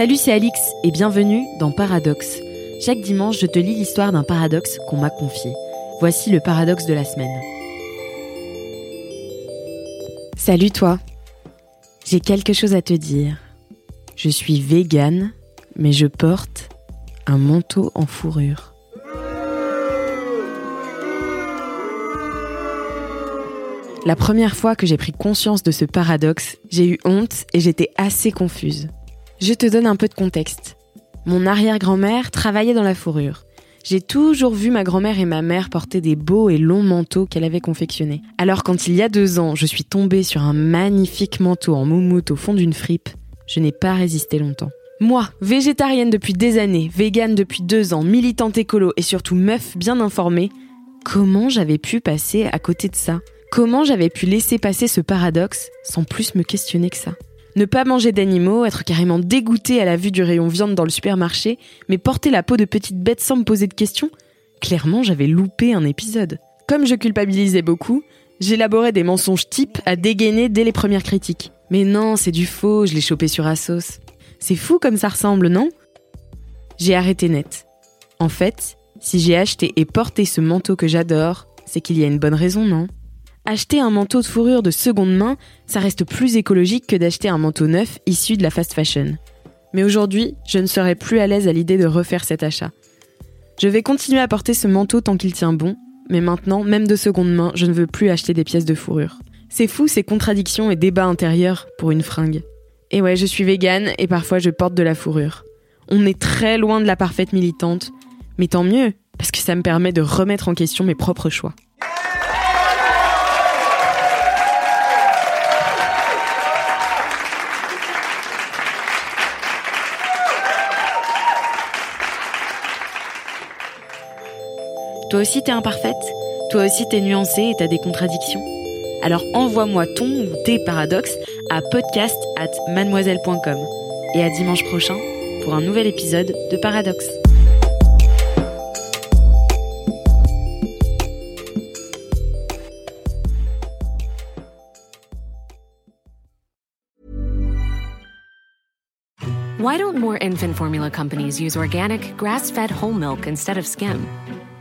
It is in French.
Salut, c'est Alix et bienvenue dans Paradoxe. Chaque dimanche, je te lis l'histoire d'un paradoxe qu'on m'a confié. Voici le paradoxe de la semaine. Salut toi. J'ai quelque chose à te dire. Je suis végane, mais je porte un manteau en fourrure. La première fois que j'ai pris conscience de ce paradoxe, j'ai eu honte et j'étais assez confuse. Je te donne un peu de contexte. Mon arrière-grand-mère travaillait dans la fourrure. J'ai toujours vu ma grand-mère et ma mère porter des beaux et longs manteaux qu'elle avait confectionnés. Alors quand il y a deux ans, je suis tombée sur un magnifique manteau en moumoute au fond d'une fripe, je n'ai pas résisté longtemps. Moi, végétarienne depuis des années, végane depuis deux ans, militante écolo et surtout meuf bien informée, comment j'avais pu passer à côté de ça? Comment j'avais pu laisser passer ce paradoxe sans plus me questionner que ça? Ne pas manger d'animaux, être carrément dégoûté à la vue du rayon viande dans le supermarché, mais porter la peau de petite bête sans me poser de questions Clairement, j'avais loupé un épisode. Comme je culpabilisais beaucoup, j'élaborais des mensonges types à dégainer dès les premières critiques. Mais non, c'est du faux, je l'ai chopé sur Asos. C'est fou comme ça ressemble, non? J'ai arrêté net. En fait, si j'ai acheté et porté ce manteau que j'adore, c'est qu'il y a une bonne raison, non? Acheter un manteau de fourrure de seconde main, ça reste plus écologique que d'acheter un manteau neuf issu de la fast fashion. Mais aujourd'hui, je ne serai plus à l'aise à l'idée de refaire cet achat. Je vais continuer à porter ce manteau tant qu'il tient bon, mais maintenant, même de seconde main, je ne veux plus acheter des pièces de fourrure. C'est fou ces contradictions et débats intérieurs pour une fringue. Et ouais, je suis végane et parfois je porte de la fourrure. On est très loin de la parfaite militante, mais tant mieux, parce que ça me permet de remettre en question mes propres choix. Toi aussi t'es imparfaite Toi aussi t'es nuancée et t'as des contradictions Alors envoie-moi ton ou tes paradoxes à podcast at mademoiselle.com. Et à dimanche prochain pour un nouvel épisode de Paradoxe. Why don't more infant formula companies use organic, grass fed whole milk instead of skim?